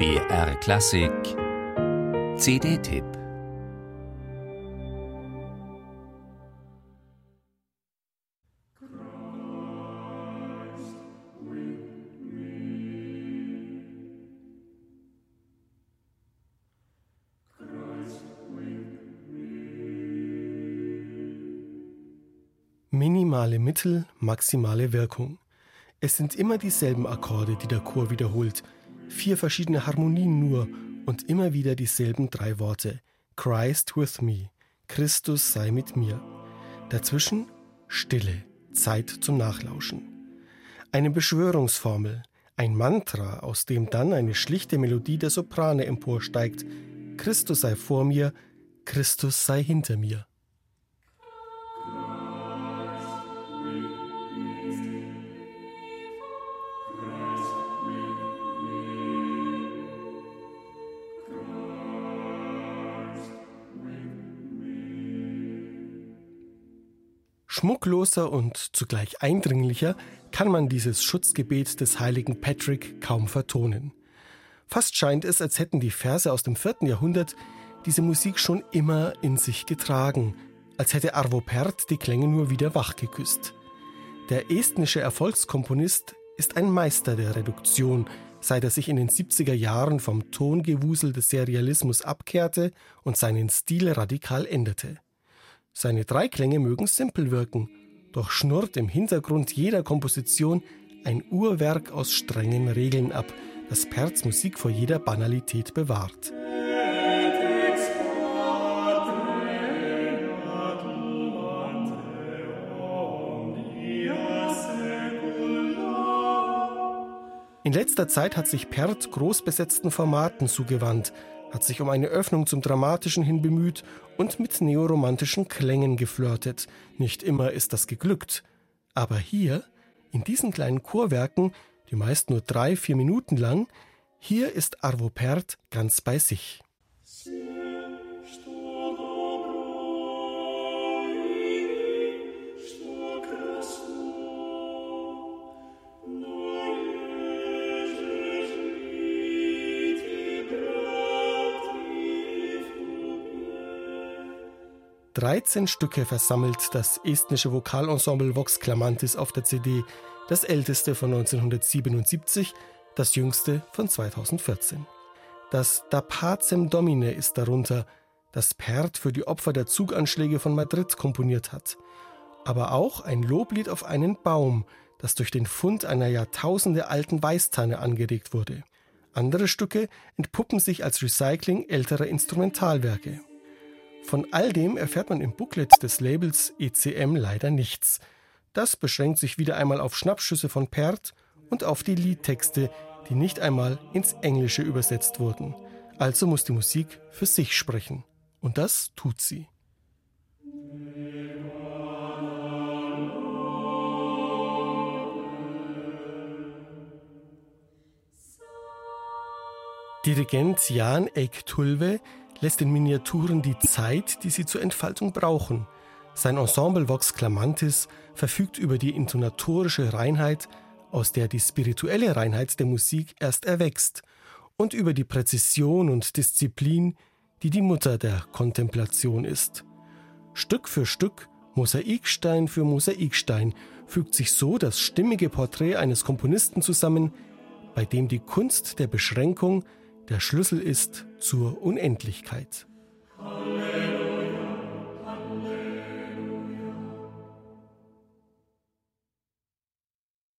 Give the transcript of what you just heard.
BR Klassik. CD-Tipp Minimale Mittel, maximale Wirkung. Es sind immer dieselben Akkorde, die der Chor wiederholt, vier verschiedene Harmonien nur und immer wieder dieselben drei Worte. Christ with me, Christus sei mit mir. Dazwischen Stille, Zeit zum Nachlauschen. Eine Beschwörungsformel, ein Mantra, aus dem dann eine schlichte Melodie der Soprane emporsteigt. Christus sei vor mir, Christus sei hinter mir. Schmuckloser und zugleich eindringlicher kann man dieses Schutzgebet des heiligen Patrick kaum vertonen. Fast scheint es, als hätten die Verse aus dem vierten Jahrhundert diese Musik schon immer in sich getragen, als hätte Arvo Pärt die Klänge nur wieder wachgeküsst. Der estnische Erfolgskomponist ist ein Meister der Reduktion, seit er sich in den 70er Jahren vom Tongewusel des Serialismus abkehrte und seinen Stil radikal änderte. Seine Dreiklänge mögen simpel wirken, doch schnurrt im Hintergrund jeder Komposition ein Uhrwerk aus strengen Regeln ab, das Perz Musik vor jeder Banalität bewahrt. In letzter Zeit hat sich Perth großbesetzten Formaten zugewandt, hat sich um eine Öffnung zum Dramatischen hin bemüht und mit neoromantischen Klängen geflirtet. Nicht immer ist das geglückt. Aber hier, in diesen kleinen Chorwerken, die meist nur drei, vier Minuten lang, hier ist Arvo Pärt ganz bei sich. 13 Stücke versammelt das estnische Vokalensemble Vox Clamantis auf der CD, das älteste von 1977, das jüngste von 2014. Das Da Pacem Domine ist darunter, das Perd für die Opfer der Zuganschläge von Madrid komponiert hat. Aber auch ein Loblied auf einen Baum, das durch den Fund einer Jahrtausende alten Weißtanne angeregt wurde. Andere Stücke entpuppen sich als Recycling älterer Instrumentalwerke. Von all dem erfährt man im Booklet des Labels ECM leider nichts. Das beschränkt sich wieder einmal auf Schnappschüsse von Perth und auf die Liedtexte, die nicht einmal ins Englische übersetzt wurden. Also muss die Musik für sich sprechen. Und das tut sie. Dirigent Jan Eik Tulve lässt in Miniaturen die Zeit, die sie zur Entfaltung brauchen. Sein Ensemble Vox Clamantis verfügt über die intonatorische Reinheit, aus der die spirituelle Reinheit der Musik erst erwächst, und über die Präzision und Disziplin, die die Mutter der Kontemplation ist. Stück für Stück, Mosaikstein für Mosaikstein, fügt sich so das stimmige Porträt eines Komponisten zusammen, bei dem die Kunst der Beschränkung der Schlüssel ist zur Unendlichkeit. Halleluja.